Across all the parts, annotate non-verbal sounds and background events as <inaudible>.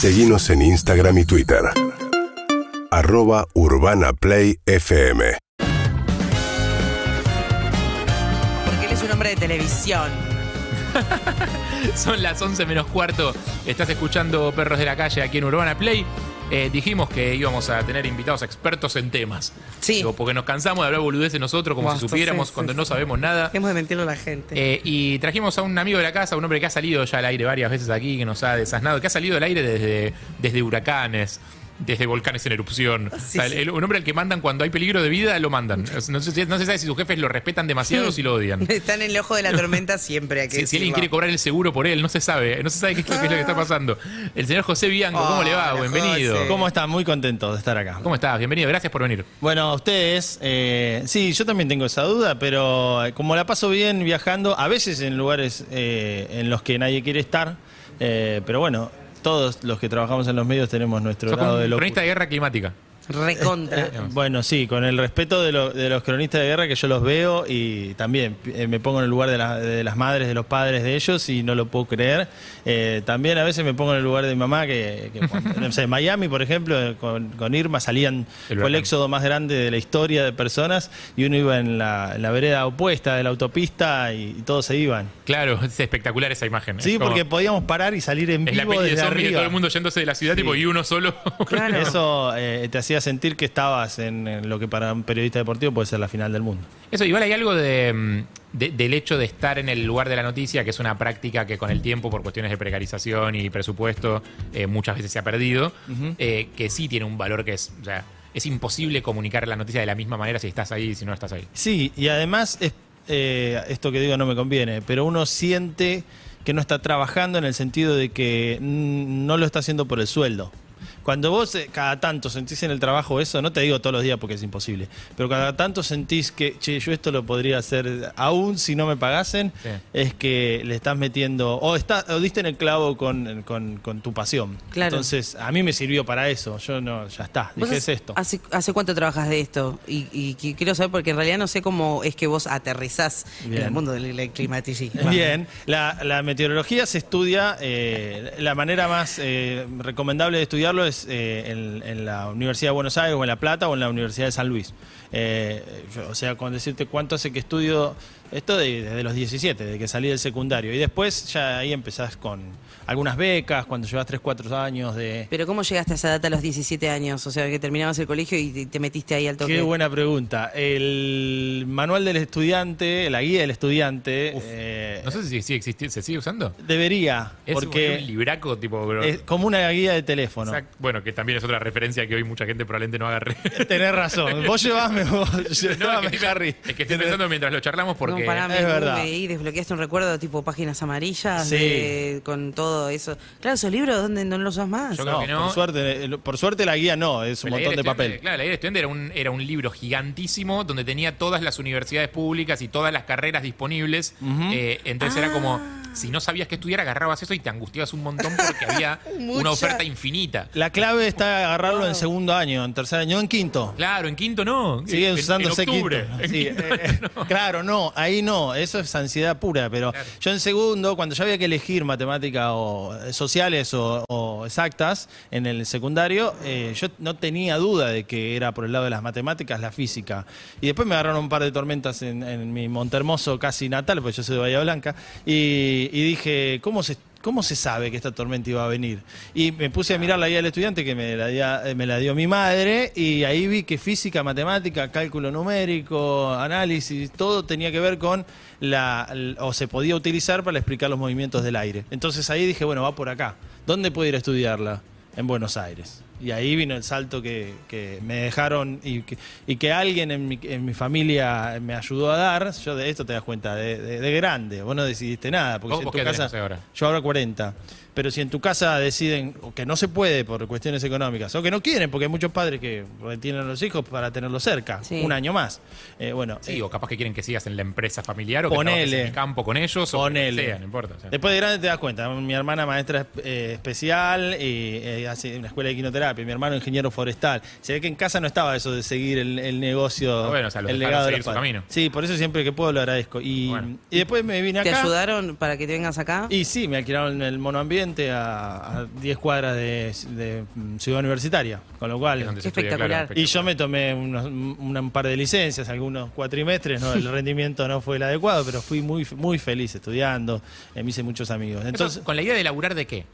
Seguimos en Instagram y Twitter. Arroba Urbana Play FM. Porque él es un hombre de televisión. <laughs> Son las 11 menos cuarto. Estás escuchando Perros de la Calle aquí en Urbana Play. Eh, dijimos que íbamos a tener invitados expertos en temas. Sí. Digo, porque nos cansamos de hablar boludeces nosotros como Basta, si supiéramos sí, cuando sí, no sabemos nada. Hemos de mentirle a la gente. Eh, y trajimos a un amigo de la casa, un hombre que ha salido ya al aire varias veces aquí, que nos ha desasnado, que ha salido al aire desde, desde huracanes, desde volcanes en erupción. O sea, el- sí. el- un hombre al que mandan cuando hay peligro de vida, lo mandan. No, se sabe si sus jefes lo respetan demasiado o si lo odian. <laughs> Están en el ojo de la tormenta siempre. Hay que <laughs> Si, si alguien quiere cobrar el seguro por él, no se sabe, no se sabe qué, es lo- qué es lo que está pasando. El señor José Bianco, ¿cómo le va? Hola, Bienvenido. José. ¿Cómo están? Muy contentos de estar acá. ¿Cómo estás? Bienvenido, gracias por venir. Bueno, ustedes, eh, sí, yo también tengo esa duda, pero eh, como la paso bien viajando, a veces en lugares eh, en los que nadie quiere estar, eh, pero bueno, todos los que trabajamos en los medios tenemos nuestro Sos como grado de locura. cronista de guerra climática. Recontra. Eh, bueno, sí, con el respeto de, lo- de los cronistas de guerra que yo los veo y también eh, me pongo en el lugar de, la- de las madres, de los padres de ellos y no lo puedo creer. Eh, también a veces me pongo en el lugar de mi mamá, que, que cuando- <laughs> no sé, en Miami, por ejemplo, eh, con, con Irma salían, El fue el éxodo más grande de la historia de personas y uno iba en la, en la vereda opuesta de la autopista y, y todos se iban. Claro, es espectacular esa imagen. Sí, Es como- porque podíamos parar y salir en es la vivo peli de desde zombie de arriba. todo el mundo yéndose de la ciudad tipo, y uno solo. Claro. Eso eh, te hacía sentir que estabas en, en lo que para un periodista deportivo puede ser la final del mundo. Eso, igual hay algo de, mm, de- del hecho de estar en el lugar de la noticia, que es una práctica que con el tiempo, por cuestiones de precarización y presupuesto, eh, muchas veces se ha perdido, eh, que sí tiene un valor que es, o sea, es imposible comunicar la noticia de la misma manera si estás ahí y si no estás ahí. Sí, y además es, eh, esto que digo no me conviene, pero uno siente que no está trabajando en el sentido de que no lo está haciendo por el sueldo. Cuando vos eh, cada tanto sentís en el trabajo eso, no te digo todos los días porque es imposible, pero cada tanto sentís que, che, yo esto lo podría hacer aún si no me pagasen, Sí. es que le estás metiendo, o, está, o diste en el clavo con, con- con tu pasión. Claro. Entonces, a mí me sirvió para eso, yo no, ya está, ¿Vos dije, es esto. ¿hace, hace cuánto trabajas de esto? Y, y qui- quiero saber, porque en realidad no sé cómo es que vos aterrizás en el mundo del del climaticismo. Bien, la, la meteorología se estudia, eh, la manera más eh, recomendable de estudiarlo es eh, en, la Universidad de Buenos Aires o en La Plata o en la Universidad de San Luis. Eh, o sea, con decirte cuánto hace que estudio esto de- desde los 17, de que salí del secundario. Y después ya ahí empezás con algunas becas, cuando llevas 3, 4 años de... Pero ¿cómo llegaste a esa data a los 17 años? O sea, que terminabas el colegio y te- te metiste ahí al toque. Qué buena pregunta. El manual del estudiante, la guía del estudiante, eh, No sé si sigue existiendo, ¿se sigue usando? debería, Es porque un libraco tipo... bro- es como una guía de teléfono. Exacto. Bueno, que también es otra referencia que hoy mucha gente probablemente no agarre. Tenés razón. Vos llevame, vos <laughs> No, es, que Harry. es que estoy pensando mientras lo charlamos porque... No, pará, Es me, verdad. me y desbloqueaste un recuerdo tipo páginas amarillas Sí. de- con todo eso. Claro, esos libros, ¿dónde no los usas más? Yo creo No, que no. Por, suerte, por suerte la guía no, es un La montón de papel. Claro, la guía del estudiante era un, era un libro gigantísimo donde tenía todas las universidades públicas y todas las carreras disponibles. Eh, entonces era como, si no sabías qué estudiar, agarrabas eso y te angustiabas un montón porque había <laughs> una oferta infinita. La clave está agarrarlo en segundo año, en tercer año, en quinto. Claro, en quinto no. Sigue En- usándose en octubre. quinto. En Sí, quinto eh, no. <laughs> Claro, no, ahí no, eso es ansiedad pura, pero Claro. yo en segundo, cuando ya había que elegir matemáticas o eh, sociales o, o exactas en el secundario, eh, yo no tenía duda de que era por el lado de las matemáticas la física. Y después me agarraron un par de tormentas en, en mi Montermoso casi natal, porque yo soy de Bahía Blanca, y, y dije, ¿cómo se ¿Cómo se sabe que esta tormenta iba a venir? Y me puse a mirar la guía del estudiante que me la, eh, me la dio mi madre y ahí vi que física, matemática, cálculo numérico, análisis, todo tenía que ver con la, o se podía utilizar para explicar los movimientos del aire. Entonces ahí dije, bueno, va por acá. ¿Dónde puedo ir a estudiarla? En Buenos Aires. Y ahí vino el salto que, que me dejaron y que, y que alguien en mi, en mi familia me ayudó a dar. Yo de esto te das cuenta, de, de- de grande. Vos no decidiste nada. Porque ¿Vos- si en vos tu qué casa, ahora? yo ahora 40. Pero si en tu casa deciden que no se puede por cuestiones económicas, o que no quieren, porque hay muchos padres que tienen a los hijos para tenerlos cerca, Sí. un año más. Eh, bueno, Sí, eh, o capaz que quieren que sigas en la empresa familiar o que trabajes en el campo con ellos o que sea, no importa. o sea. Después de grande te das cuenta, mi hermana maestra eh, especial y eh, hace una escuela de quinoterapia terapia, mi hermano ingeniero forestal. Se ve que en casa no estaba eso de seguir el, el negocio, Ah, bueno, o sea, los el legado de los su camino. Sí, por eso siempre que puedo lo agradezco. Y, Bueno. y después me vine ¿Te acá. ayudaron para que te vengas acá? Y sí, me alquilaron el monoambiente a, a 10 cuadras de, de, Ciudad Universitaria, con lo cual... Es espectacular. claro, Y yo me tomé unos- un, un par de licencias, algunos cuatrimestres, ¿no? el <laughs> rendimiento no fue el adecuado, pero fui muy, muy feliz estudiando, eh, me hice muchos amigos. Entonces, ¿Con la idea de laburar de qué?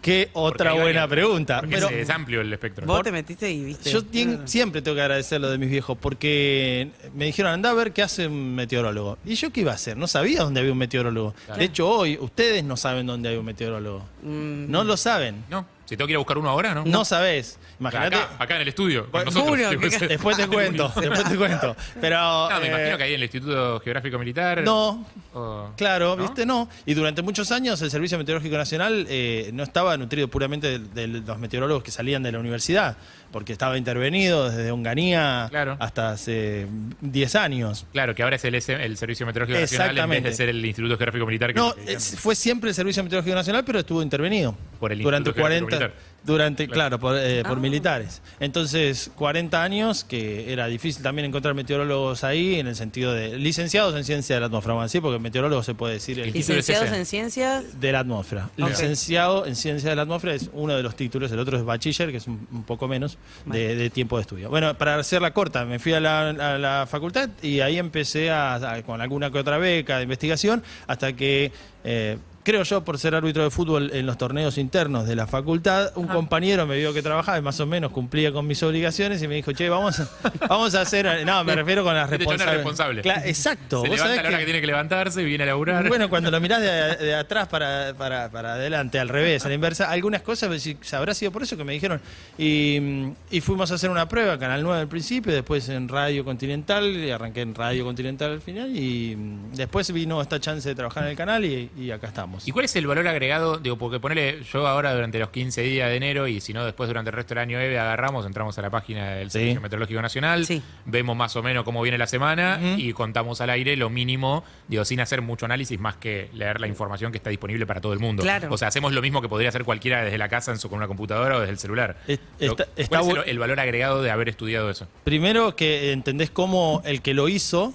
Qué otra hay buena varias- pregunta. Porque Pero es, amplio el espectro. Vos te metiste y viste. yo tien- siempre tengo que agradecer lo de mis viejos, porque me dijeron, anda a ver qué hace un meteorólogo. ¿Y yo qué iba a hacer? No sabía dónde había un meteorólogo. Claro. De hecho, hoy ustedes no saben dónde hay un meteorólogo. Mm, No lo saben. No, si tengo que ir a buscar uno ahora, ¿no? No, sabés. Imagínate. Acá, acá en el estudio, con Bueno, nosotros. <laughs> Julio, digo, que- ese- <laughs> Después te cuento, después te cuento. Pero. No, me eh, imagino que ahí en el Instituto Geográfico Militar. No, o- Claro, ¿no? ¿viste? No. Y durante muchos años el Servicio Meteorológico Nacional eh, no estaba nutrido puramente de los meteorólogos que salían de la universidad, porque estaba intervenido desde Onganía Claro. hasta hace 10 años. Claro, que ahora es el, el Servicio Meteorológico Nacional en vez de ser el Instituto Geográfico Militar. Que No, fue siempre el Servicio Meteorológico Nacional, pero estuvo intervenido. Por el durante Instituto Geográfico 40 Militar. Durante claro, por, eh, por Ah. militares. Entonces, 40 años que era difícil también encontrar meteorólogos ahí en el sentido de licenciados en ciencia de la atmósfera, vamos a decir, porque meteorólogo se puede decir el Licenciados en ciencias. de la atmósfera. Licenciado en Ciencia de la Atmósfera es uno de los títulos, el otro es Bachiller, que es un, un poco menos de, de tiempo de estudio. Bueno, para hacerla corta, me fui a la, a la facultad y ahí empecé a, a- con alguna que otra beca de investigación hasta que... eh, Creo yo, por ser árbitro de fútbol en los torneos internos de la facultad, un compañero me vio que trabajaba y más o menos cumplía con mis obligaciones y me dijo, che, vamos a, <laughs> vamos a hacer... No, me refiero con las chabón es responsables. responsable. Exacto. Se vos levanta sabés a la hora que- que tiene que levantarse, viene a laburar. bueno, <laughs> cuando lo mirás de, de atrás para, para, para adelante, al revés, a la inversa, algunas cosas, habrá sido por eso que me dijeron. Y, mm, y fuimos a hacer una prueba, Canal 9 al principio, después en Radio Continental, y arranqué en Radio Continental al final, y mm, después vino esta chance de trabajar en el canal y, y acá estamos. ¿Y cuál es el valor agregado? Digo, porque ponele yo ahora durante los 15 días de enero y si no después durante el resto del año Eve agarramos, entramos a la página del Sí. Servicio Meteorológico Nacional, Sí. vemos más o menos cómo viene la semana y contamos al aire lo mínimo, digo, sin hacer mucho análisis más que leer la información que está disponible para todo el mundo. Claro. O sea, hacemos lo mismo que podría hacer cualquiera desde la casa en su, con una computadora o desde el celular. Es- Lo- está- ¿Cuál está es el, el valor agregado de haber estudiado eso? Primero que entendés cómo el que lo hizo,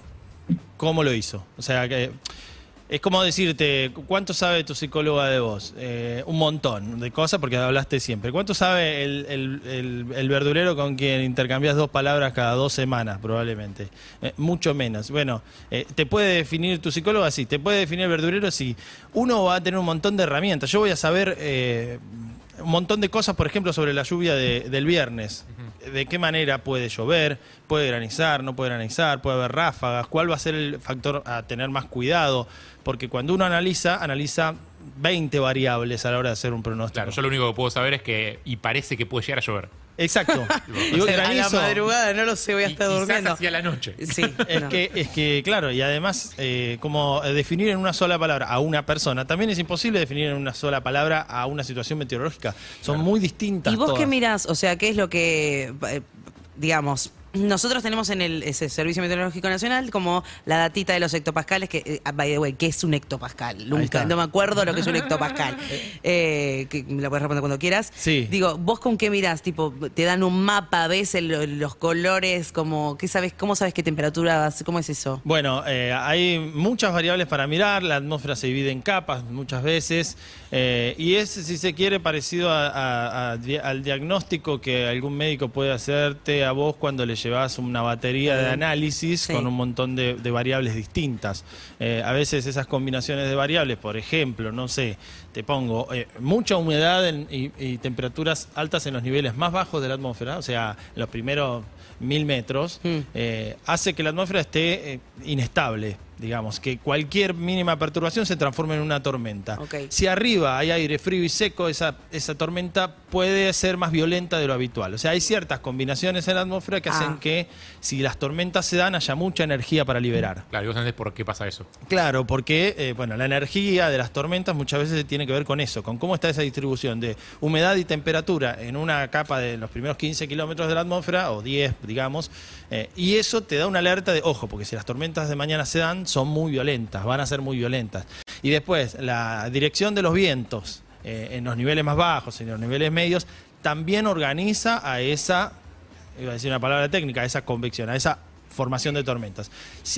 cómo lo hizo. O sea, que es como decirte, ¿cuánto sabe tu psicóloga de vos? Eh, un montón de cosas porque hablaste siempre. ¿Cuánto sabe el, el- el- el verdulero con quien intercambias dos palabras cada dos semanas, probablemente? Eh, mucho menos. Bueno, eh, ¿te puede definir tu psicóloga? Sí. ¿Te puede definir el verdulero? Sí. Uno va a tener un montón de herramientas. Yo voy a saber... eh, un montón de cosas, por ejemplo, sobre la lluvia de- del viernes. De qué manera puede llover, puede granizar, no puede granizar, puede haber ráfagas, cuál va a ser el factor a tener más cuidado. Porque cuando uno analiza, analiza 20 variables a la hora de hacer un pronóstico. Claro, yo lo único que puedo saber es que, y parece que puede llegar a llover. Exacto. <laughs> y O sea, a la madrugada, no lo sé, voy a estar durmiendo. hacia la noche. Sí. Es no. que, es que, claro, y además, eh, como definir en una sola palabra a una persona, también es imposible definir en una sola palabra a una situación meteorológica. Son muy distintas. ¿Y vos qué todas. mirás? O sea, ¿qué es lo que, eh, digamos, nosotros tenemos en el ese Servicio Meteorológico Nacional como la datita de los hectopascales, que, eh, by the way, ¿qué es un hectopascal? Nunca, no me acuerdo lo que es un hectopascal. <laughs> Eh, que me la puedes responder cuando quieras. Sí. Digo, ¿vos con qué mirás? Tipo, te dan un mapa, ves el- los colores, como, ¿qué sabes, ¿cómo sabes qué temperatura, vas- cómo es eso? Bueno, eh, hay muchas variables para mirar, la atmósfera se divide en capas muchas veces, eh, y es, si se quiere, parecido a- a- a di- al diagnóstico que algún médico puede hacerte a vos cuando le llevas una batería de análisis Sí. con un montón de, de variables distintas. Eh, a veces esas combinaciones de variables, por ejemplo, no sé, te pongo eh, mucha humedad en- y, y temperaturas altas en los niveles más bajos de la atmósfera, o sea, en los primeros mil metros, Mm. hace que la atmósfera esté inestable, digamos, que cualquier mínima perturbación se transforme en una tormenta. Si arriba hay aire frío y seco, esa, esa tormenta puede ser más violenta de lo habitual. O sea, hay ciertas combinaciones en la atmósfera que Ah. hacen que si las tormentas se dan haya mucha energía para liberar. Claro, y vos entendés por qué pasa eso. Claro, porque eh, bueno, la energía de las tormentas muchas veces tiene que ver con eso, con cómo está esa distribución de humedad y temperatura en una capa de los primeros 15 kilómetros de la atmósfera, o 10, digamos, eh, y eso te da una alerta de, ojo, porque si las tormentas de mañana se dan, son muy violentas, van a ser muy violentas. Y después, la dirección de los vientos. Eh, en los niveles más bajos, en los niveles medios, también organiza a esa, iba a decir una palabra técnica, a esa convección, a esa formación de tormentas.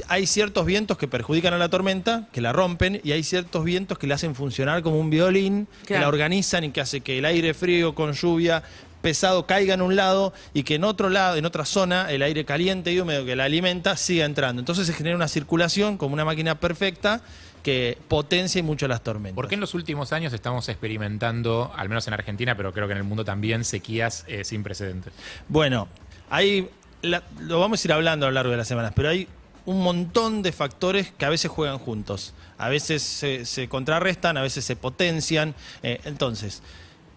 Hay ciertos vientos que perjudican a la tormenta, que la rompen, y hay ciertos vientos que la hacen funcionar como un violín, que la organizan y que hace que el aire frío con lluvia pesado caiga en un lado y que en otro lado, en otra zona, el aire caliente y húmedo que la alimenta siga entrando. Entonces se genera una circulación como una máquina perfecta que potencia mucho las tormentas. ¿Por qué en los últimos años estamos experimentando, al menos en Argentina, pero creo que en el mundo también, sequías eh, sin precedentes? Bueno, hay, la- lo vamos a ir hablando a lo largo de las semanas, pero hay un montón de factores que a veces juegan juntos. A veces se, se contrarrestan, a veces se potencian. Eh, entonces,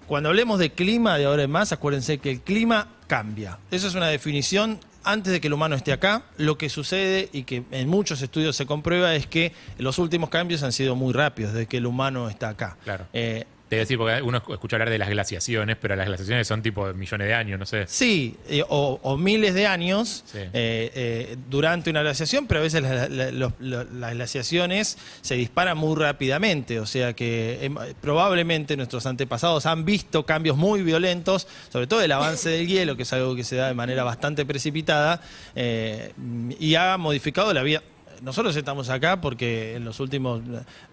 cuando hablemos de clima de ahora en más, acuérdense que el clima cambia. Esa es una definición antes de que el humano esté acá. Lo que sucede y que en muchos estudios se comprueba es que los últimos cambios han sido muy rápidos desde que el humano está acá. Claro. Eh, Te voy a decir, porque uno escucha hablar de las glaciaciones, pero las glaciaciones son tipo millones de años, no sé. Sí, eh, o, o miles de años Sí. eh, eh, durante una glaciación, pero a veces la- la- los- lo- las glaciaciones se disparan muy rápidamente, o sea que em, probablemente nuestros antepasados han visto cambios muy violentos, sobre todo el avance del hielo, que es algo que se da de manera bastante precipitada, y ha modificado la vida. Nosotros estamos acá porque en los últimos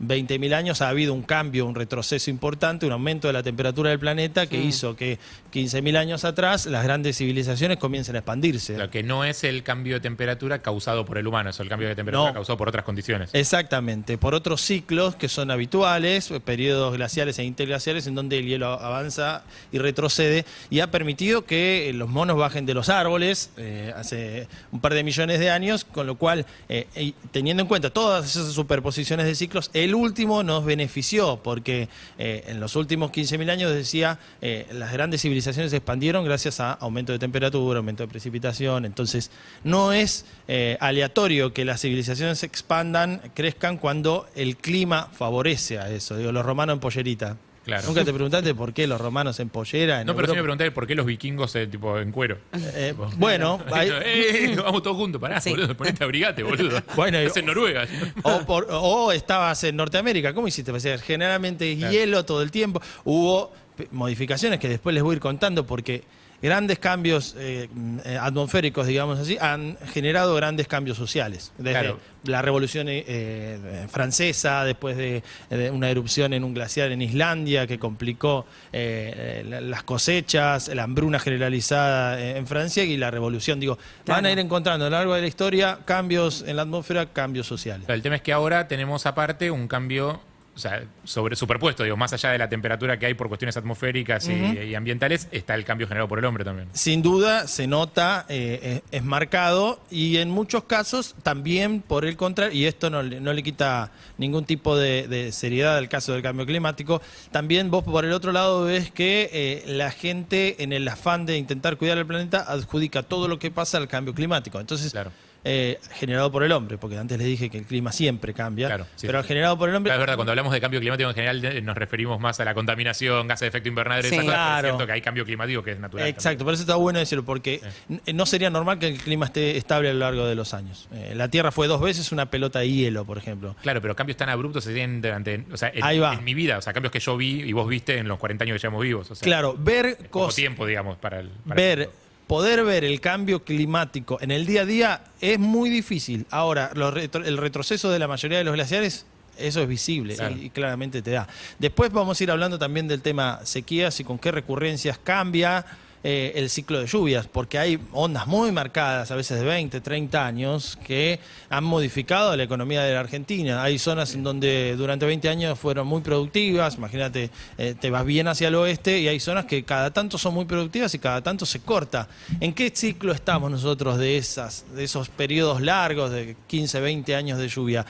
20.000 años ha habido un cambio, un retroceso importante, un aumento de la temperatura del planeta que hizo que 15.000 años atrás las grandes civilizaciones comiencen a expandirse. Lo que no es el cambio de temperatura causado por el humano, es el cambio de temperatura No. causado por otras condiciones. Exactamente, por otros ciclos que son habituales, periodos glaciales e interglaciales en donde el hielo avanza y retrocede y ha permitido que los monos bajen de los árboles eh, hace un par de millones de años, con lo cual, eh, teniendo en cuenta todas esas superposiciones de ciclos, el último nos benefició porque eh, en los últimos 15.000 años, decía, eh, las grandes civilizaciones se expandieron gracias a aumento de temperatura, aumento de precipitación, entonces no es eh, aleatorio que las civilizaciones se expandan, crezcan cuando el clima favorece a eso. Digo, los romanos en pollerita. Claro. Nunca te preguntaste por qué los romanos en pollera. En No, pero sí me Europa? pregunté por qué los vikingos eh, tipo en cuero. Eh, bueno, <laughs> hay- Eh, vamos todos juntos, pará, Sí. boludo, ponete abrigate, boludo. <laughs> Bueno, es en Noruega. <laughs> o, por- o estabas en Norteamérica, ¿cómo hiciste? O sea, generalmente es Claro. hielo todo el tiempo. Hubo modificaciones que después les voy a ir contando porque grandes cambios eh, eh, atmosféricos, digamos así, han generado grandes cambios sociales. Desde Claro. la revolución eh, eh, francesa, después de, de una erupción en un glaciar en Islandia que complicó eh, la- las cosechas, la hambruna generalizada en Francia y la revolución. Digo, van a ir encontrando a lo largo de la historia cambios en la atmósfera, cambios sociales. El tema es que ahora tenemos aparte un cambio, o sea, sobre superpuesto, digo, más allá de la temperatura que hay por cuestiones atmosféricas y, y ambientales, está el cambio generado por el hombre también. Sin duda se nota, eh, es, es marcado y en muchos casos también por el contrario, y esto no, le- no le quita ningún tipo de, de seriedad al caso del cambio climático, también vos por el otro lado ves que eh, la gente en el afán de intentar cuidar el planeta adjudica todo lo que pasa al cambio climático. Entonces, Claro. Eh, generado por el hombre, porque antes les dije que el clima siempre cambia, Claro, sí, pero sí. generado por el hombre... Es verdad, cuando hablamos de cambio climático en general eh, nos referimos más a la contaminación, gases de efecto invernadero, Sí. esas cosas, pero Claro. es cierto que hay cambio climático que es natural. Exacto, por eso está bueno decirlo, porque n- no sería normal que el clima esté estable a lo largo de los años. Eh, la Tierra fue dos veces una pelota de hielo, por ejemplo. Claro, pero cambios tan abruptos se tienen durante, o sea, en, Ahí va. en mi vida, o sea, cambios que yo vi y vos viste en los 40 años que llevamos vivos. O sea, Claro, ver cosas, tiempo, digamos, para el... para ver, el- poder ver el cambio climático en el día a día es muy difícil. Ahora, retro- el retroceso de la mayoría de los glaciares, eso es visible y, y claramente te da. Después vamos a ir hablando también del tema sequías y con qué recurrencias cambia eh, el ciclo de lluvias, porque hay ondas muy marcadas, a veces de 20, 30 años, que han modificado la economía de la Argentina. Hay zonas en donde durante 20 años fueron muy productivas, imagínate, eh, te vas bien hacia el oeste y hay zonas que cada tanto son muy productivas y cada tanto se corta. ¿En qué ciclo estamos nosotros de, esas, de esos periodos largos de 15, 20 años de lluvia?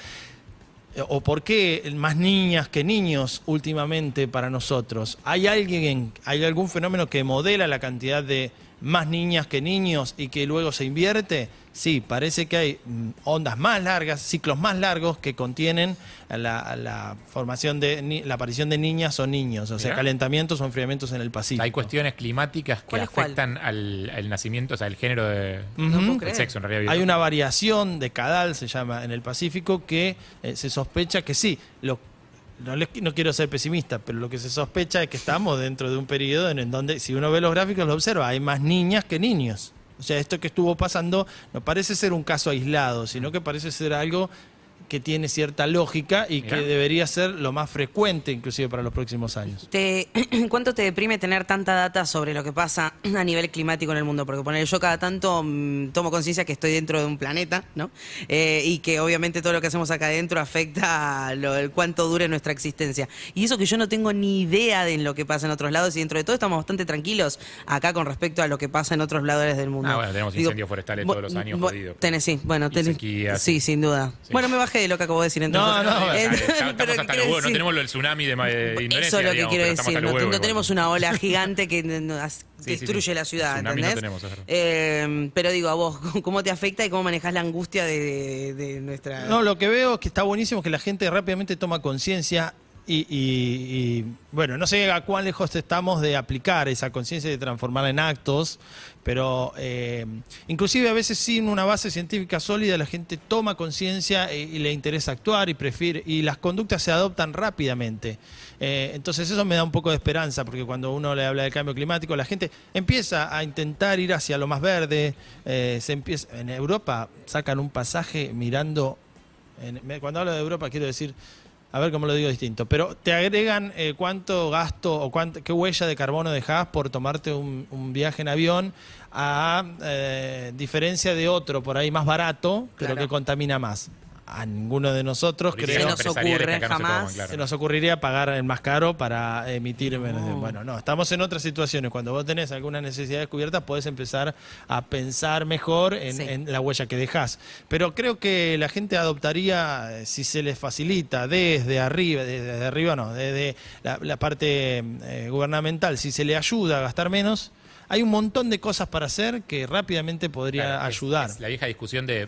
Eh, ¿O por qué más niñas que niños últimamente para nosotros? ¿Hay alguien, hay algún fenómeno que modela la cantidad de más niñas que niños y que luego se invierte? Sí, parece que hay ondas más largas, ciclos más largos que contienen a la, la formación de ni- la aparición de niñas o niños, o sea, Mirá. calentamientos o enfriamientos en el Pacífico. Hay cuestiones climáticas que afectan al, al nacimiento, o sea, el género de... El sexo, en realidad. Hay una variación de cadal, se llama en el Pacífico, que eh, se sospecha que sí, lo no, les- no quiero ser pesimista, pero lo que se sospecha es que estamos dentro de un periodo en, en donde, si uno ve los gráficos, lo observa, hay más niñas que niños. O sea, esto que estuvo pasando no parece ser un caso aislado, sino que parece ser algo que tiene cierta lógica y Mirá. que debería ser lo más frecuente, inclusive para los próximos años. Te, <clears throat> ¿Cuánto te deprime tener tanta data sobre lo que pasa <clears throat> a nivel climático en el mundo? Porque poner yo cada tanto mm, tomo conciencia que estoy dentro de un planeta, ¿no? Eh, y que obviamente todo lo que hacemos acá adentro afecta a lo, el cuánto dure nuestra existencia. Y eso que yo no tengo ni idea de lo que pasa en otros lados y dentro de todo estamos bastante tranquilos acá con respecto a lo que pasa en otros lados del mundo. Ah, bueno, tenemos incendios forestales todos los años. Tenés, sí, bueno, tenés, sequías. sí, sin duda. Sí. Bueno, me bajé de lo que acabo de decir entonces. No, no, Eh, <laughs> estamos pero hasta los huevos, no tenemos lo del tsunami de, de Indonesia. eso es lo que digamos, quiero decir. No, huevos no igual. tenemos una ola <laughs> gigante que nos Sí, sí, destruye sí. la ciudad, tenemos. Eh, pero digo, a vos, <laughs> ¿cómo te afecta y cómo manejás la angustia de, de- de nuestra... No, lo que veo es que está buenísimo que la gente rápidamente toma conciencia y, y- y, bueno, no sé a cuán lejos estamos de aplicar esa conciencia y de transformarla en actos, pero eh, inclusive a veces sin una base científica sólida la gente toma conciencia y, le interesa actuar y prefiere y las conductas se adoptan rápidamente. Eh, entonces eso me da un poco de esperanza porque cuando uno le habla del cambio climático la gente empieza a intentar ir hacia lo más verde. eh, se empieza en Europa sacan un pasaje mirando en- cuando hablo de Europa quiero decir, a ver cómo lo digo distinto, pero te agregan eh, cuánto gasto o cuánto, qué huella de carbono dejas por tomarte un, un viaje en avión a eh, diferencia de otro por ahí más barato, pero Claro. que contamina más. A ninguno de nosotros creo Se nos ocurre se jamás. toman, claro. se nos ocurriría pagar el más caro para emitir menos. No. Bueno, no, estamos en otras situaciones. Cuando vos tenés alguna necesidad descubierta, podés empezar a pensar mejor en, Sí. en la huella que dejás. Pero creo que la gente adoptaría, eh, si se les facilita desde arriba, desde, desde arriba no, desde la, la parte eh, gubernamental, si se le ayuda a gastar menos, hay un montón de cosas para hacer que rápidamente podría Claro, es- ayudar. es la vieja discusión de.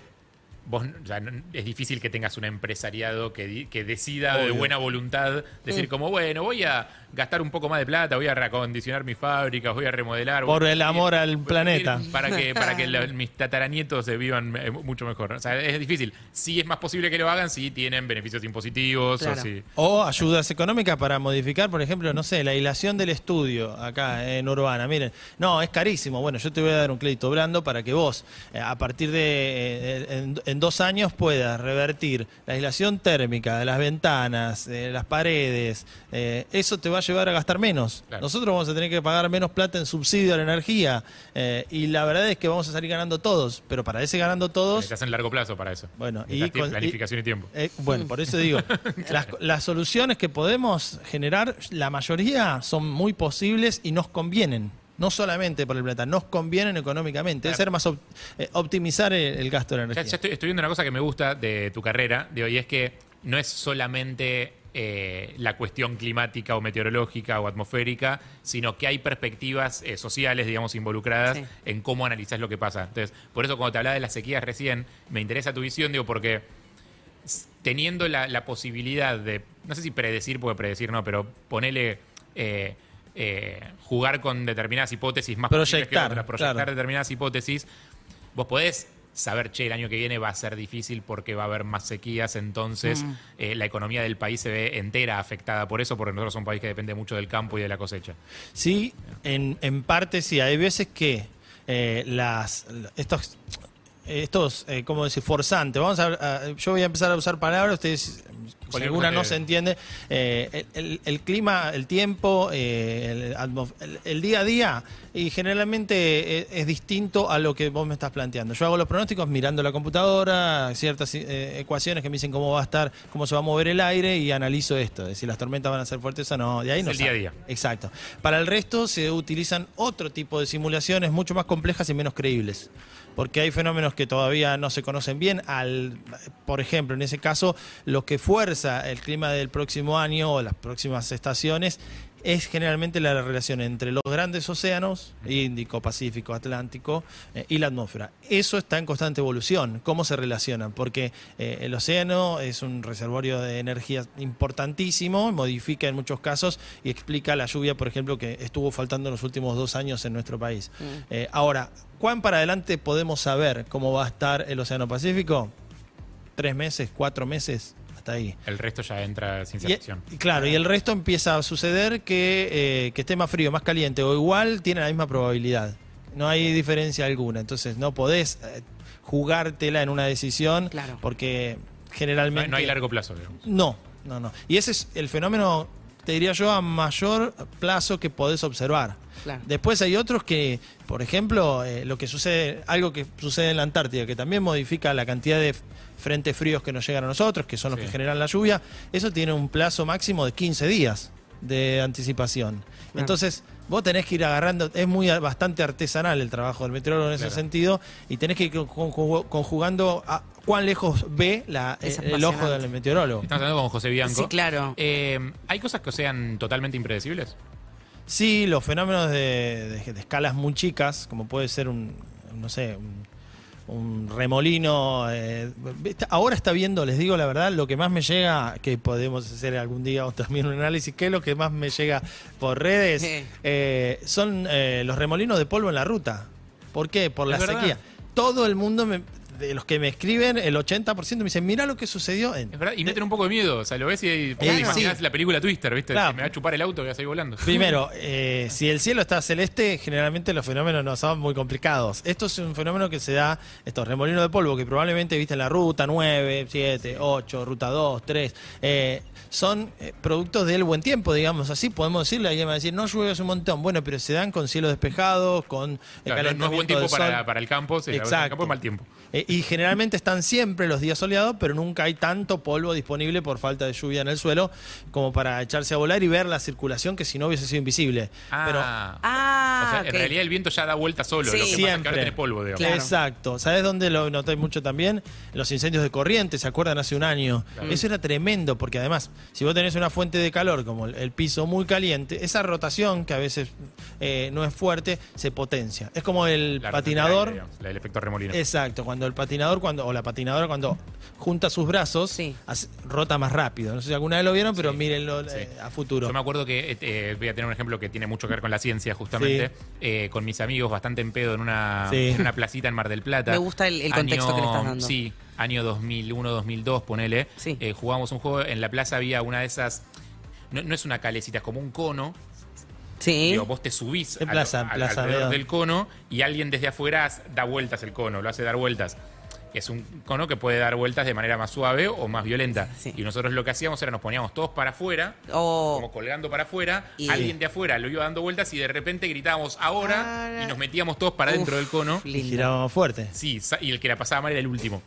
Vos, o sea, no- es difícil que tengas un empresariado que, di- que decida de buena voluntad decir como, bueno, voy a gastar un poco más de plata, voy a reacondicionar mis fábricas, voy a remodelar. Por el amor al planeta. Para que, para que <laughs> los- mis tataranietos se vivan eh, mucho mejor. O sea, es difícil. Sí es más posible que lo hagan si tienen beneficios impositivos Claro. o si... O ayudas económicas para modificar, por ejemplo, no sé, la aislación del estudio acá en Urbana. Miren, no, es carísimo. Bueno, yo te voy a dar un crédito blando para que vos, eh, a partir de eh, en, en dos años, puedas revertir la aislación térmica de las ventanas, de las paredes. Eh, eso te va a llevar a gastar menos. Claro. Nosotros vamos a tener que pagar menos plata en subsidio a la energía. eh, y la verdad es que vamos a salir ganando todos. Pero para ese ganando todos. Necesitas en largo plazo para eso. Bueno, y con- planificación y, tiempo. Eh, bueno, por eso digo, <laughs> las, las soluciones que podemos generar, la mayoría son muy posibles y nos convienen. No solamente por el planeta, nos convienen económicamente. Es Claro. ser más op- eh, optimizar el, el gasto de Ya, energía. ya estoy, estoy viendo una cosa que me gusta de tu carrera, digo, y es que no es solamente eh, la cuestión climática o meteorológica o atmosférica, sino que hay perspectivas eh, sociales, digamos, involucradas Sí. en cómo analizás lo que pasa. Entonces, por eso cuando te hablaba de las sequías recién, me interesa tu visión, digo, porque teniendo la, la posibilidad de, no sé si predecir, porque predecir no, pero ponele... eh, eh, jugar con determinadas hipótesis más posibles que Proyectar, otras, proyectar claro. determinadas hipótesis, vos podés saber, che, el año que viene va a ser difícil porque va a haber más sequías, entonces Mm. eh, la economía del país se ve entera afectada por eso, porque nosotros somos un país que depende mucho del campo y de la cosecha. Sí, en, en parte sí. Hay veces que eh, las estos estos eh, ¿cómo decir? forzantes. Vamos a, a- yo voy a empezar a usar palabras, ustedes Sí, alguna no se entiende. Eh, el, clima, el tiempo, eh, el, día a día y generalmente eh, es, distinto a lo que vos me estás planteando. Yo hago los pronósticos mirando la computadora, ciertas eh, ecuaciones que me dicen cómo va a estar, cómo se va a mover el aire y analizo esto, de si las tormentas van a ser fuertes o no. De ahí no el día a día. Exacto. Para el resto se utilizan otro tipo de simulaciones mucho más complejas y menos creíbles. Porque hay fenómenos que todavía no se conocen bien. Al, por ejemplo, en ese caso, lo que fuerza el clima del próximo año o las próximas estaciones es generalmente la relación entre los grandes océanos, Índico, Pacífico, Atlántico, eh, y la atmósfera. Eso está en constante evolución. ¿Cómo se relacionan? Porque eh, el océano es un reservorio de energía importantísimo, modifica en muchos casos y explica la lluvia, por ejemplo, que estuvo faltando en los últimos dos años en nuestro país. Eh, ahora, ¿cuán para adelante podemos saber cómo va a estar el Océano Pacífico? ¿Tres meses? ¿Cuatro meses? Hasta ahí. El resto ya entra ficción. y claro, y el resto empieza a suceder que, eh, que esté más frío, más caliente o igual tiene la misma probabilidad. No hay diferencia alguna. Entonces no podés eh, jugártela en una decisión Claro. porque No, generalmente... hay- no hay largo plazo, digamos. No, no, no. Y ese es el fenómeno, te diría yo, a mayor plazo que podés observar. Claro. Después hay otros que, por ejemplo, eh, lo que sucede, algo que sucede en la Antártida, que también modifica la cantidad de frentes fríos que nos llegan a nosotros, que son los Sí. que generan la lluvia, eso tiene un plazo máximo de 15 días de anticipación. Claro. Entonces, vos tenés que ir agarrando, es muy bastante artesanal el trabajo del meteorólogo en ese Claro. sentido, y tenés que ir conju- conjugando a cuán lejos ve la- Es el ojo apasionante. del meteorólogo. Estamos hablando con José Bianco. Sí, claro. Eh, ¿Hay cosas que sean totalmente impredecibles? Sí, los fenómenos de, de- de escalas muy chicas, como puede ser un, no sé, un, un remolino. eh, ahora está viendo, les digo la verdad, lo que más me llega, que podemos hacer algún día o <laughs> también un análisis, que es lo que más me llega por redes, Sí. eh, son eh, los remolinos de polvo en la ruta. ¿Por qué? Por la verdad. sequía. Todo el mundo, me- de los que me escriben, el 80% me dicen, mira lo que sucedió. En, Es verdad, y meten un poco de miedo. O sea, lo ves y te sí. imaginás la película Twister, ¿viste? Claro. Me va a chupar el auto vas a ir volando. Primero, <laughs> eh, si el cielo está celeste, generalmente los fenómenos no son muy complicados. Esto es un fenómeno que se da, estos remolinos de polvo, que probablemente viste en la ruta 9, 7, 8, ruta 2, 3, eh, son eh, productos del buen tiempo, digamos así, podemos decirle, alguien va a decir, no llueve un montón, bueno, pero se dan con cielos despejados, con el Claro, no- es buen tiempo para, para el campo, sí, el Exacto. campo es mal tiempo. Eh, y generalmente están siempre los días soleados, pero nunca hay tanto polvo disponible por falta de lluvia en el suelo como para echarse a volar y ver la circulación que si no hubiese sido invisible. Pero Ah, Ah, o sea, ok. en realidad el viento ya da vuelta solo. Sí. Lo que pasa es que Siempre. ahora tenés polvo, digamos. Claro. Exacto. ¿Sabes dónde lo noté mucho también? Los incendios de corriente, ¿se acuerdan hace un año? Claro. Eso era tremendo, porque además, si vos tenés una fuente de calor como el, el piso muy caliente, esa rotación, que a veces eh, no es fuerte, se potencia. Es como el La patinador. aire, digamos, el efecto remolino. Exacto, cuando el patinador cuando o la patinadora cuando junta sus brazos Sí. hace- rota más rápido. No sé si alguna vez lo vieron, pero Sí, mírenlo sí. eh, a futuro. Yo me acuerdo que, eh, eh, voy a tener un ejemplo que tiene mucho que ver con la ciencia, justamente, eh, con mis amigos bastante en pedo en una, Sí. en una placita en Mar del Plata. Me gusta el- el contexto que le estás dando. Sí, año 2001, 2002, ponele. Sí. Eh, jugábamos un juego, en la plaza había una de esas, no, no es una calecita, es como un cono. Sí. Digo, vos te subís En plaza, al- plaza, alrededor veo. del cono y alguien desde afuera da vueltas el cono, lo hace dar vueltas. Es un cono que puede dar vueltas de manera más suave o más violenta. Sí. Y nosotros lo que hacíamos era nos poníamos todos para afuera, Oh. como colgando para afuera, Y- alguien de afuera lo iba dando vueltas y de repente gritábamos ahora Ahora. y nos metíamos todos para Uf, dentro del cono. y girábamos fuerte. Sí, y el que la pasaba mal era el último.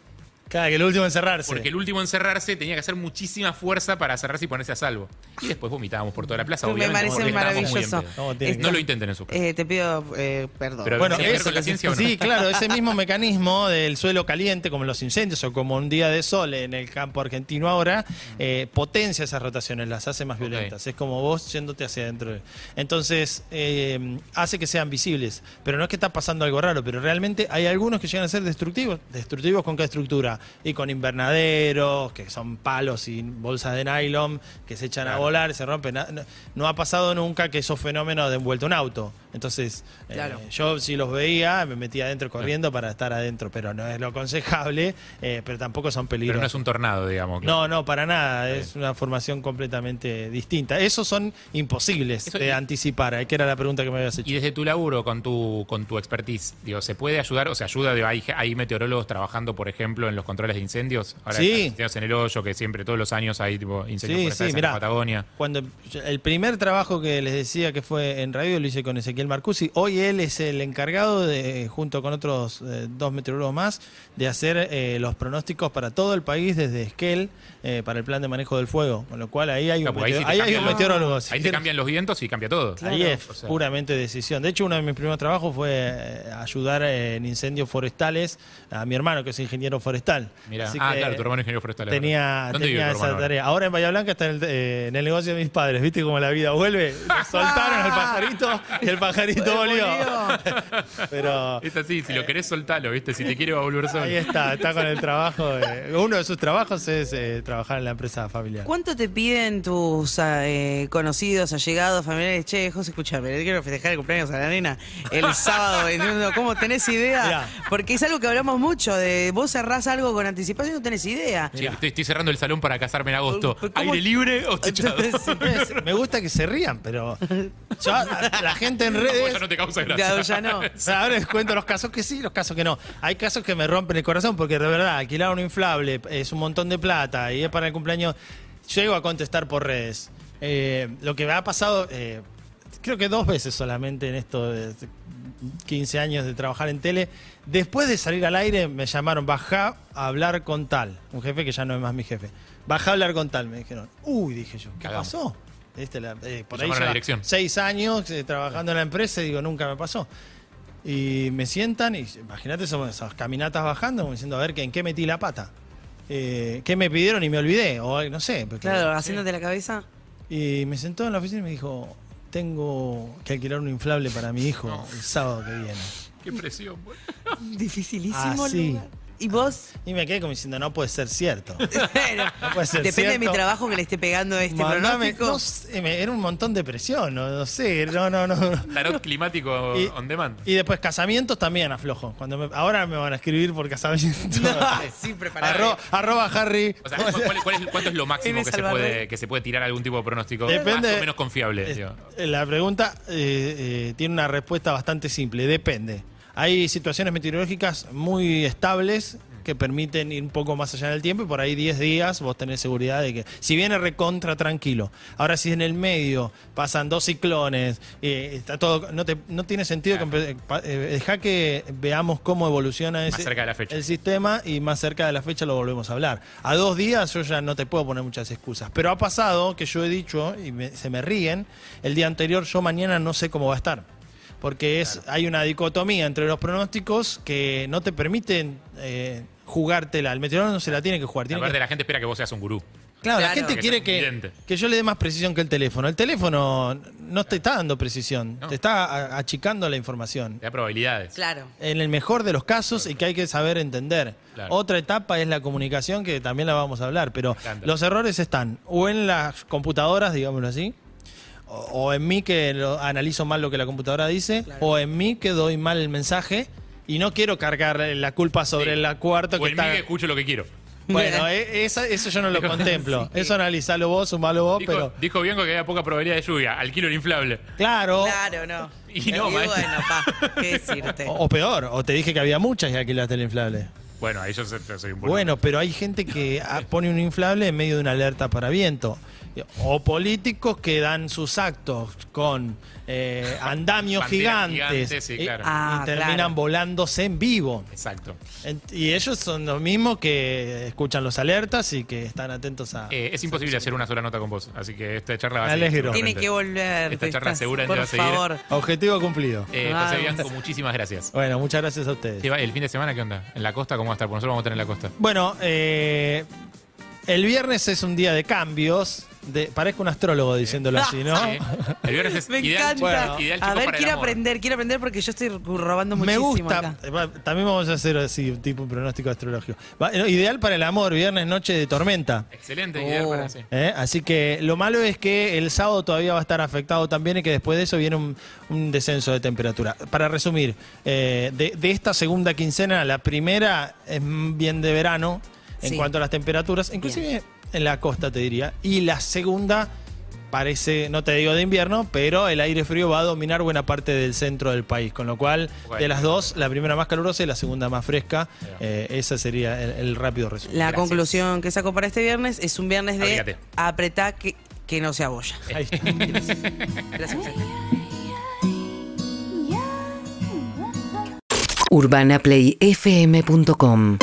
Cada que el último en cerrarse. Porque el último en cerrarse tenía que hacer muchísima fuerza para cerrarse y ponerse a salvo. Y después vomitábamos por toda la plaza. Me obviamente, parece muy en maravilloso. No, tiene Esto- No lo intenten en su casa. Eh, te pido eh, perdón. Pero Bueno, ¿tiene que ver es- con la ciencia o no? sí, claro, ese <laughs> mismo mecanismo del suelo caliente, como los incendios o como un día de sol en el campo argentino ahora, eh, potencia esas rotaciones, las hace más violentas. Es como vos yéndote hacia adentro. Entonces, eh, hace que sean visibles. Pero no es que está pasando algo raro, pero realmente hay algunos que llegan a ser destructivos. ¿Destructivos con qué estructura? Y con invernaderos, que son palos y bolsas de nylon que se echan a volar, se rompen. No, no ha pasado nunca que esos fenómenos den vuelta un auto. Entonces, eh, yo si los veía, me metía adentro corriendo para estar adentro, pero no es lo aconsejable, eh, pero tampoco son Pero peligrosos. no es un tornado, digamos. No, no, para nada. Es una formación completamente distinta. Esos son imposibles Eso- de y- anticipar, eh, que era la pregunta que me habías hecho. Y desde tu laburo, con tu, con tu expertise, digo, ¿se puede ayudar? O sea, ayuda de hay, hay meteorólogos trabajando, por ejemplo, en los controles de incendios. Ahora Sí. están incendios en el hoyo, que siempre todos los años hay tipo incendios Sí, forestales sí, en la. Patagonia. Cuando el primer trabajo que les decía que fue en radio lo hice con Ezequiel Marcusi. Hoy él es el encargado de, junto con otros eh, dos meteorólogos más, de hacer eh, los pronósticos para todo el país desde Esquel eh, para el plan de manejo del fuego. Con lo cual ahí hay un, Claro, ahí meteor- sí te ahí hay un los- meteorólogo. Ahí te cambian los vientos y cambia todo. Ahí es O sea, puramente decisión. De hecho, uno de mis primeros trabajos fue ayudar en incendios forestales a mi hermano, que es ingeniero forestal. Mirá. Así Ah, que claro, tu hermano ingeniero forestal. es Tenía, verdad. ¿Dónde vive tenía tu esa hermano ahora? tarea. Ahora en Bahía Blanca está en el, eh, en el negocio de mis padres. ¿Viste cómo la vida vuelve? <laughs> Soltaron al pajarito y el pajarito volvió. <laughs> Pero Es así, si lo querés soltalo, ¿viste? Si te quiere va a volver solo. ahí está, está con el trabajo. uno de sus trabajos es eh, trabajar en la empresa familiar. ¿Cuánto te piden tus ah, eh, conocidos, allegados, familiares? Che, José, escúchame, le quiero festejar el cumpleaños a la nena el sábado 21. ¿Cómo tenés idea? Mirá. Porque es algo que hablamos mucho, de vos cerrás algo algo con anticipación, no tenés idea. Estoy, estoy cerrando el salón para casarme en agosto. ¿Cómo- ¿Aire libre o techado? Me gusta que se rían, pero yo, a- la gente en redes... ya no te causa gracia. Ya, ya no. O sea, ahora les cuento los casos que sí, los casos que no. Hay casos que me rompen el corazón porque de verdad, alquilar un inflable es un montón de plata y es para el cumpleaños. Llego a contestar por redes. Eh, lo que me ha pasado, eh, creo que dos veces solamente en esto de 15 años de trabajar en tele. Después de salir al aire, me llamaron, baja a hablar con tal. Un jefe que ya no es más mi jefe. Baja a hablar con tal, me dijeron. Uy, dije yo, ¿qué Cagamos. pasó? Este, la- eh, por ahí la lleva dirección. seis años eh, trabajando en la empresa y digo, nunca me pasó. Y me sientan y imagínate esas, esas caminatas bajando, como diciendo, a ver, ¿en qué metí la pata? Eh, ¿Qué me pidieron y me olvidé? O no sé. porque- Claro, haciéndote la cabeza. Y me sentó en la oficina y me dijo, tengo que alquilar un inflable para mi hijo No. el sábado que viene. Qué presión. <laughs> Dificilísimo Ah, sí. lugar. ¿Y vos? Y me quedé como diciendo, no puede ser cierto. <laughs> Bueno, No puede ser depende de mi trabajo que le esté pegando este Mandame- pronóstico. no sé, me- era un montón de presión, no, no sé, no, no, no. Tarot climático Y- on demand. Y después casamientos también aflojo. Cuando me- ahora me van a escribir por casamiento. No, <laughs> sí, preparado. Arro- arroba Harry. O sea, ¿cuál- cuál- cuál es- ¿cuánto es lo <laughs> máximo que se, Salvador. puede, que se puede tirar algún tipo de pronóstico Depende- más o menos confiable? Es- digo? La pregunta eh, eh, tiene una respuesta bastante simple. Depende. Hay situaciones meteorológicas muy estables que permiten ir un poco más allá del tiempo y por ahí 10 días vos tenés seguridad de que si viene recontra tranquilo. Ahora si en el medio pasan dos ciclones, eh, está todo no te- no tiene sentido que eh, deja que veamos cómo evoluciona ese, cerca de la fecha. el sistema y más cerca de la fecha lo volvemos a hablar. A dos días yo ya no te puedo poner muchas excusas, pero ha pasado que yo he dicho y me- se me ríen, el día anterior yo mañana no sé cómo va a estar. Porque es, hay una dicotomía entre los pronósticos que no te permiten eh, jugártela. El meteorólogo no se la tiene que jugar. Tiene Aparte, que- la gente espera que vos seas un gurú. claro, la gente Que quiere que, que yo le dé más precisión que el teléfono. El teléfono no te está dando precisión, No. te está achicando la información Te da probabilidades. Claro. en el mejor de los casos y que hay que saber entender. Claro. Otra etapa es la comunicación, que también la vamos a hablar, pero los errores están o en las computadoras, digámoslo así, o, o en mí que lo- analizo mal lo que la computadora dice, Claro. o en mí que doy mal el mensaje y no quiero cargar la culpa sobre Sí. la cuarta O que en mí está... que escucho lo que quiero. Bueno, eh, esa- eso yo no lo Dijo- contemplo. <laughs> Eso analizalo vos, sumalo vos, Dijo, pero... dijo Bianco que había poca probabilidad de lluvia. Alquilo el inflable. Claro. Claro, no. <laughs> Y no, bueno, pa, ¿qué decirte? O, o peor, o te dije que había muchas y alquilaste el inflable. Bueno, ahí yo soy un boludo. Bueno, pero hay gente que <laughs> ah, pone un inflable en medio de una alerta para viento. O políticos que dan sus actos con eh, andamios gigantes, gigantes, sí, y- claro. y, Ah, terminan claro. volándose en vivo. Exacto. En- y ellos son los mismos que escuchan los alertas y que están atentos a... Eh, es imposible hacer una sola nota con vos. Así que esta charla va a seguir. Tiene que volver. Esta charla estás- seguramente Por va a seguir. favor. Objetivo cumplido. Eh, Ah, José. Bianco, muchísimas gracias. Bueno, muchas gracias a ustedes. ¿El fin de semana qué onda? ¿En la costa cómo va a estar? Porque nosotros vamos a estar en la costa. Bueno, eh, el viernes es un día de cambios. De, parezco un astrólogo diciéndolo así, ¿no? Sí. El viernes es <laughs> Me ideal, encanta. ideal a ver, para el quiero amor. aprender, quiero aprender porque yo estoy robando Me muchísimo gusta. acá. eh, va, También vamos a hacer así, un tipo un pronóstico astrológico. Va, no, ideal para el amor, viernes, noche de tormenta. Excelente, ideal Oh. para sí. ¿eh? Así que lo malo es que el sábado todavía va a estar afectado también y que después de eso viene un, un descenso de temperatura. Para resumir, eh, de, de esta segunda quincena, la primera es bien de verano en Sí. cuanto a las temperaturas, inclusive en la costa te diría, y la segunda parece, no te digo de invierno, pero el aire frío va a dominar buena parte del centro del país, con lo cual Bueno. de las dos, la primera más calurosa y la segunda más fresca, eh, ese sería el, el rápido resumen. La Gracias. conclusión que saco para este viernes es un viernes de apretá que, que no se abolla. <laughs> Ahí está. Gracias. urbanaplayfm.com